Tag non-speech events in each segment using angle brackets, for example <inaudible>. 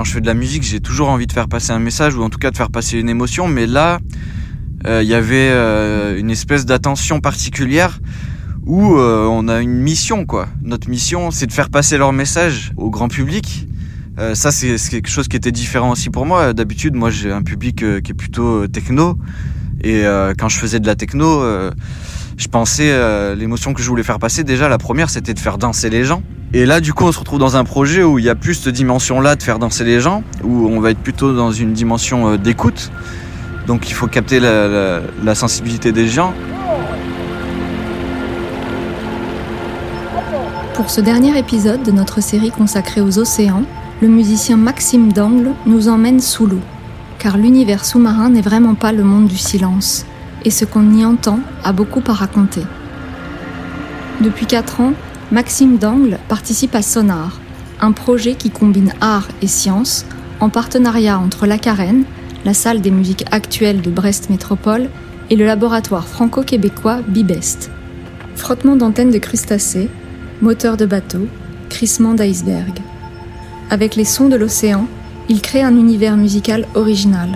quand je fais de la musique, j'ai toujours envie de faire passer un message ou en tout cas de faire passer une émotion. Mais là, il y avait une espèce d'attention particulière où on a une mission quoi. Notre mission, c'est de faire passer leur message au grand public. ça, c'est quelque chose qui était différent aussi pour moi. D'habitude, moi, j'ai un public qui est plutôt techno. Et quand je faisais de la techno, je pensais euh, l'émotion que je voulais faire passer. Déjà, la première, c'était de faire danser les gens. Et là, du coup, on se retrouve dans un projet où il y a plus cette dimension-là de faire danser les gens, où on va être plutôt dans une dimension euh, d'écoute. Donc, il faut capter la sensibilité des gens. Pour ce dernier épisode de notre série consacrée aux océans, le musicien Maxime Dangle nous emmène sous l'eau. Car l'univers sous-marin n'est vraiment pas le monde du silence et ce qu'on y entend a beaucoup à raconter. Depuis 4 ans, Maxime Dangle participe à Sonar, un projet qui combine art et science en partenariat entre la Carène, la salle des musiques actuelles de Brest Métropole, et le laboratoire franco-québécois Bibest. Frottement d'antennes de crustacés, moteur de bateau, crissement d'iceberg. Avec les sons de l'océan, il crée un univers musical original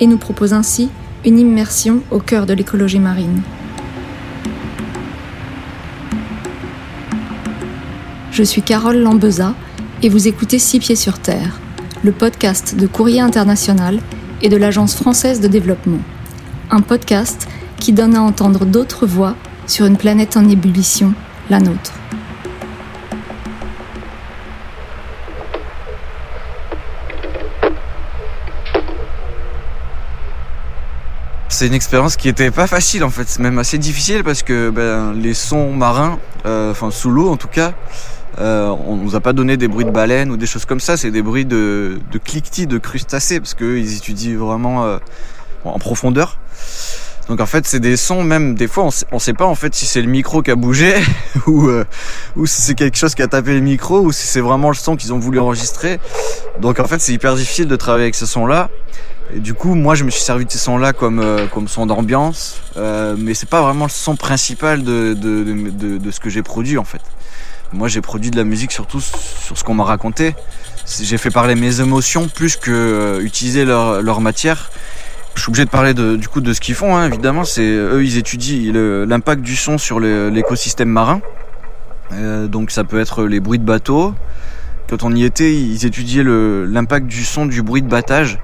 et nous propose ainsi une immersion au cœur de l'écologie marine. Je suis Carole Lambeza et vous écoutez Six Pieds sur Terre, le podcast de Courrier International et de l'Agence française de développement. Un podcast qui donne à entendre d'autres voix sur une planète en ébullition, la nôtre. C'est une expérience qui était pas facile en fait, même assez difficile parce que ben, les sons marins, euh, enfin sous l'eau en tout cas, euh, on nous a pas donné des bruits de baleines ou des choses comme ça, c'est des bruits de, de cliquetis, de crustacés parce qu'ils étudient vraiment euh, en profondeur. Donc en fait c'est des sons même des fois on sait, pas en fait si c'est le micro qui a bougé <laughs> ou ou si c'est quelque chose qui a tapé le micro ou si c'est vraiment le son qu'ils ont voulu enregistrer. Donc en fait c'est hyper difficile de travailler avec ce son là. Et du coup, moi, je me suis servi de ces sons-là comme, euh, comme son d'ambiance, euh, mais c'est pas vraiment le son principal de, de, de, de ce que j'ai produit en fait. Moi, j'ai produit de la musique surtout sur ce qu'on m'a raconté. J'ai fait parler mes émotions plus que euh, utiliser leur, leur matière. Je suis obligé de parler de, du coup de ce qu'ils font, hein, évidemment. C'est eux, ils étudient l'impact du son sur l'écosystème marin. Euh, donc, ça peut être les bruits de bateau. Quand on y était, ils étudiaient l'impact du son du bruit de battage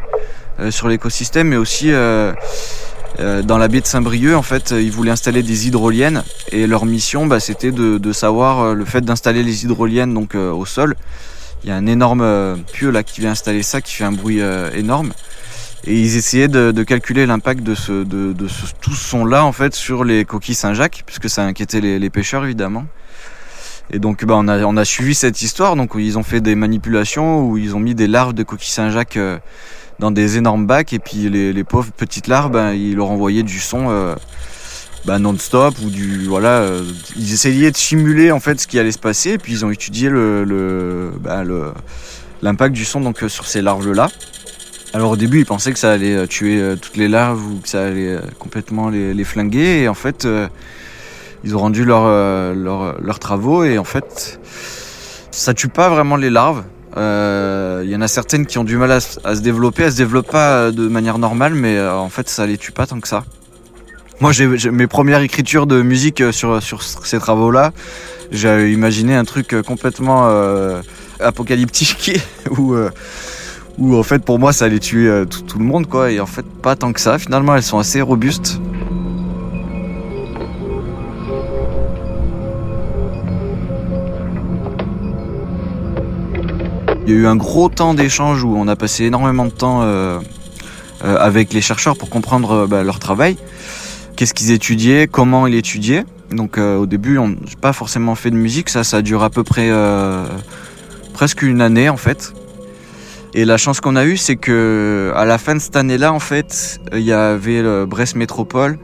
sur l'écosystème, mais aussi euh, euh, dans la baie de Saint-Brieuc, en fait, ils voulaient installer des hydroliennes et leur mission, bah, c'était de, de, savoir le fait d'installer les hydroliennes donc au sol. Il y a un énorme pieu là qui vient installer ça, qui fait un bruit énorme. Et ils essayaient de, de calculer l'impact de, ce, de, de ce, tout ce son-là en fait sur les coquilles Saint-Jacques, puisque ça inquiétait les, les pêcheurs évidemment. Et donc bah, on, a, on a suivi cette histoire, donc ils ont fait des manipulations où ils ont mis des larves de coquilles Saint-Jacques dans des énormes bacs et puis les, pauvres petites larves, ben, ils leur envoyaient du son euh, ben, non-stop ou du voilà, euh, ils essayaient de simuler en fait ce qui allait se passer et puis ils ont étudié le, ben, l'impact du son donc euh, sur ces larves là. Alors au début ils pensaient que ça allait tuer toutes les larves ou que ça allait complètement les, flinguer et en fait ils ont rendu leurs leur, travaux et en fait ça tue pas vraiment les larves il euh, y en a certaines qui ont du mal à, se développer, elles se développent pas euh, de manière normale, mais euh, en fait ça les tue pas tant que ça. Moi j'ai mes premières écritures de musique sur, sur ces travaux-là, j'ai imaginé un truc complètement apocalyptique <laughs> où, où en fait pour moi ça allait tuer tout, tout, le monde quoi, et en fait pas tant que ça. Finalement elles sont assez robustes. Il y a eu un gros temps d'échange où on a passé énormément de temps euh, euh, avec les chercheurs pour comprendre euh, bah, leur travail, qu'est-ce qu'ils étudiaient, comment ils étudiaient. Donc au début, on n'a pas forcément fait de musique, ça, ça dure à peu près presque une année en fait. Et la chance qu'on a eue, c'est que à la fin de cette année-là, en fait, il y avait le Brest Métropole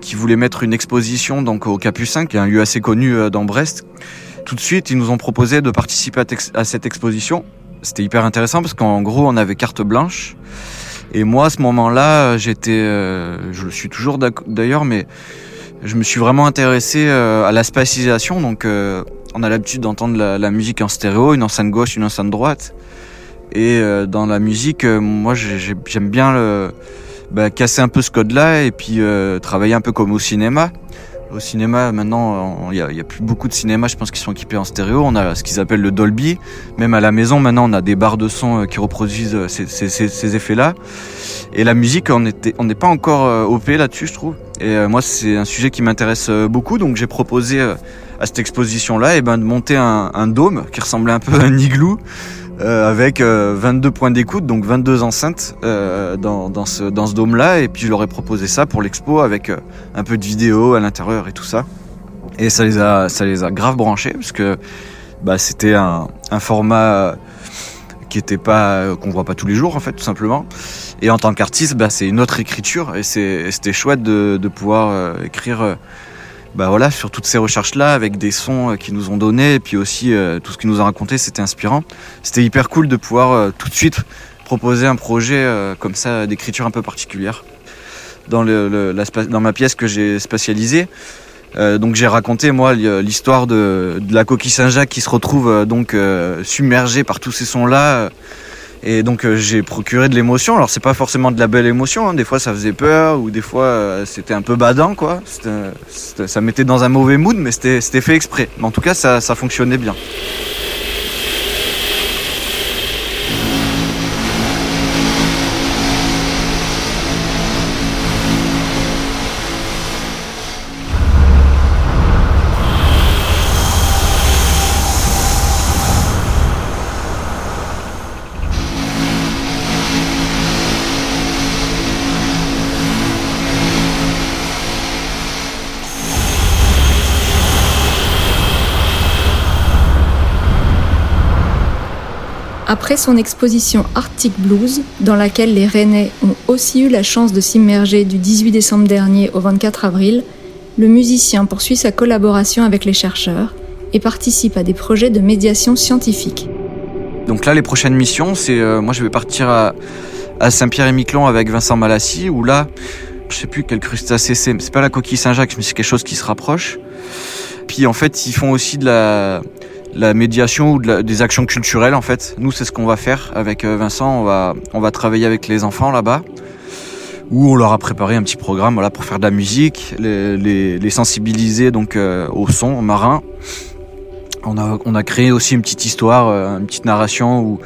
qui voulait mettre une exposition donc au Capucin, qui est un lieu assez connu dans Brest, tout de suite, ils nous ont proposé de participer à, cette exposition. C'était hyper intéressant parce qu'en gros, on avait carte blanche. Et moi, à ce moment-là, j'étais, euh, je le suis toujours d'ailleurs, mais je me suis vraiment intéressé euh, à la spatialisation. Donc, euh, on a l'habitude d'entendre la, musique en stéréo, une enceinte gauche, une enceinte droite. Et dans la musique, moi j'aime bien bah, casser un peu ce code-là et puis travailler un peu comme au cinéma. Au cinéma, maintenant, il n'y a, plus beaucoup de cinémas, je pense, qui sont équipés en stéréo. On a ce qu'ils appellent le Dolby. Même à la maison, maintenant, on a des barres de son euh, qui reproduisent euh, ces, effets-là. Et la musique, on n'est pas encore euh, OP là-dessus, je trouve. Et moi, c'est un sujet qui m'intéresse beaucoup, donc j'ai proposé à cette exposition-là, eh ben, de monter un, un, dôme qui ressemblait un peu à un igloo. Euh, avec 22 euh, points d'écoute, donc 22 enceintes euh, dans, dans, ce, dans ce dôme-là. Et puis je leur ai proposé ça pour l'expo avec un peu de vidéo à l'intérieur et tout ça. Et ça les a, ça les a grave branchés parce que bah, c'était un, un format qui était pas qu'on voit pas tous les jours en fait tout simplement. Et en tant qu'artiste, bah, c'est une autre écriture et c'était chouette de, de pouvoir écrire bah voilà, sur toutes ces recherches-là, avec des sons euh, qu'ils nous ont donnés, et puis aussi euh, tout ce qu'ils nous ont raconté, c'était inspirant. C'était hyper cool de pouvoir euh, tout de suite proposer un projet comme ça d'écriture un peu particulière dans, ma pièce que j'ai spatialisée. donc j'ai raconté moi l'histoire de, de, la coquille Saint-Jacques qui se retrouve donc submergée par tous ces sons-là et donc euh, j'ai procuré de l'émotion. Alors c'est pas forcément de la belle émotion, hein. des fois ça faisait peur ou des fois euh, c'était un peu badant quoi. ça mettait dans un mauvais mood mais c'était fait exprès. Mais en tout cas ça fonctionnait bien. Après son exposition Arctic Blues, dans laquelle les Rennais ont aussi eu la chance de s'immerger du 18 décembre dernier au 24 avril, le musicien poursuit sa collaboration avec les chercheurs et participe à des projets de médiation scientifique. Donc là, les prochaines missions, c'est euh, moi je vais partir à, Saint-Pierre-et-Miquelon avec Vincent Malassi, où là, je sais plus quel crustacé c'est, c'est pas la coquille Saint-Jacques, mais c'est quelque chose qui se rapproche. Puis en fait, ils font aussi de la la médiation ou des actions culturelles en fait. Nous c'est ce qu'on va faire avec euh, Vincent, on va, on va travailler avec les enfants là-bas où on leur a préparé un petit programme voilà, pour faire de la musique, les, sensibiliser donc euh, au son marin. On a, on créé aussi une petite histoire, euh, une petite narration où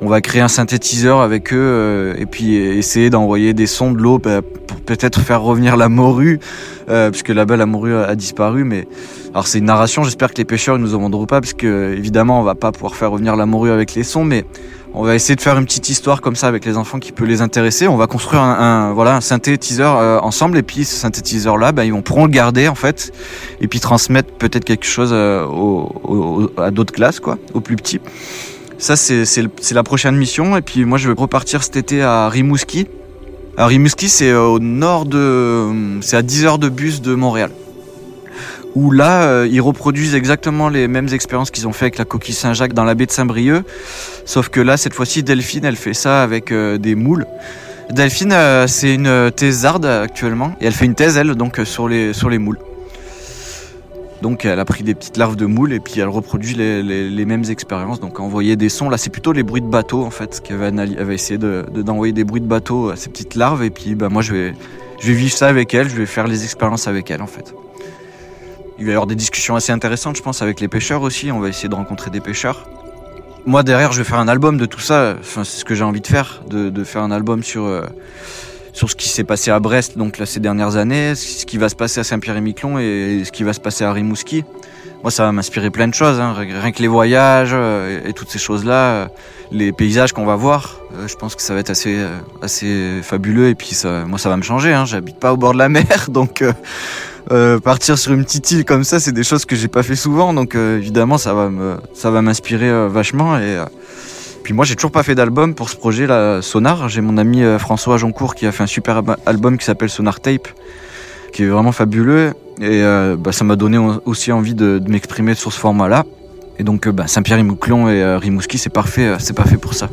on va créer un synthétiseur avec eux et puis essayer d'envoyer des sons de l'eau bah, pour peut-être faire revenir la morue, puisque là-bas la morue a disparu, mais alors c'est une narration, j'espère que les pêcheurs ne nous en vendront pas, parce que évidemment on va pas pouvoir faire revenir la morue avec les sons, mais on va essayer de faire une petite histoire comme ça avec les enfants qui peut les intéresser. On va construire un, voilà un synthétiseur euh, ensemble et puis ce synthétiseur là, bah, ils vont pourront le garder en fait et puis transmettre peut-être quelque chose euh, à d'autres classes quoi, aux plus petits. Ça c'est la prochaine mission et puis moi je vais repartir cet été à Rimouski. Alors Rimouski c'est euh, au nord de c'est à 10 heures de bus de Montréal où là, euh, ils reproduisent exactement les mêmes expériences qu'ils ont fait avec la coquille Saint-Jacques dans la baie de Saint-Brieuc. Sauf que là, cette fois-ci, Delphine, elle fait ça avec euh, des moules. Delphine, euh, c'est une thésarde actuellement, et elle fait une thèse, elle, donc sur les, sur les moules. Donc elle a pris des petites larves de moules et puis elle reproduit les, les, mêmes expériences. Donc envoyer des sons, là c'est plutôt les bruits de bateau en fait, qu'elle va, va essayer d'envoyer de, des bruits de bateau à ces petites larves et puis bah, moi je vais, je vais vivre ça avec elle, je vais faire les expériences avec elle en fait. Il va y avoir des discussions assez intéressantes, je pense, avec les pêcheurs aussi. On va essayer de rencontrer des pêcheurs. Moi, derrière, je vais faire un album de tout ça. Enfin, c'est ce que j'ai envie de faire, de, faire un album sur, euh, sur ce qui s'est passé à Brest donc là, ces dernières années, ce qui va se passer à Saint-Pierre-et-Miquelon et ce qui va se passer à Rimouski. Moi, ça va m'inspirer plein de choses. Hein. Rien que les voyages euh, et, toutes ces choses-là, euh, les paysages qu'on va voir, je pense que ça va être assez, assez fabuleux. Et puis, moi, ça va me changer. Hein. J'habite pas au bord de la mer, <laughs> donc euh, partir sur une petite île comme ça, c'est des choses que j'ai pas fait souvent, donc euh, évidemment ça va me, ça va m'inspirer euh, vachement. Et puis moi j'ai toujours pas fait d'album pour ce projet là, Sonar. J'ai mon ami François Joncourt qui a fait un super album qui s'appelle Sonar Tape, qui est vraiment fabuleux. Et bah, ça m'a donné aussi envie de, m'exprimer sur ce format-là. Et donc bah, Saint-Pierre-et-Miquelon et Rimouski, c'est parfait, c'est parfait pour ça.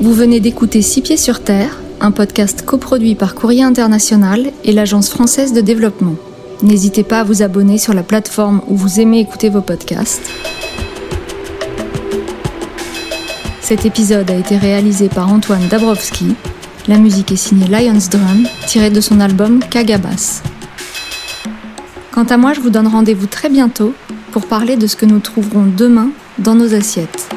Vous venez d'écouter Six Pieds sur Terre, un podcast coproduit par Courrier International et l'Agence française de développement. N'hésitez pas à vous abonner sur la plateforme où vous aimez écouter vos podcasts. Cet épisode a été réalisé par Antoine Dabrowski. La musique est signée Lions Drum, tirée de son album Kagabas. Quant à moi, je vous donne rendez-vous très bientôt pour parler de ce que nous trouverons demain dans nos assiettes.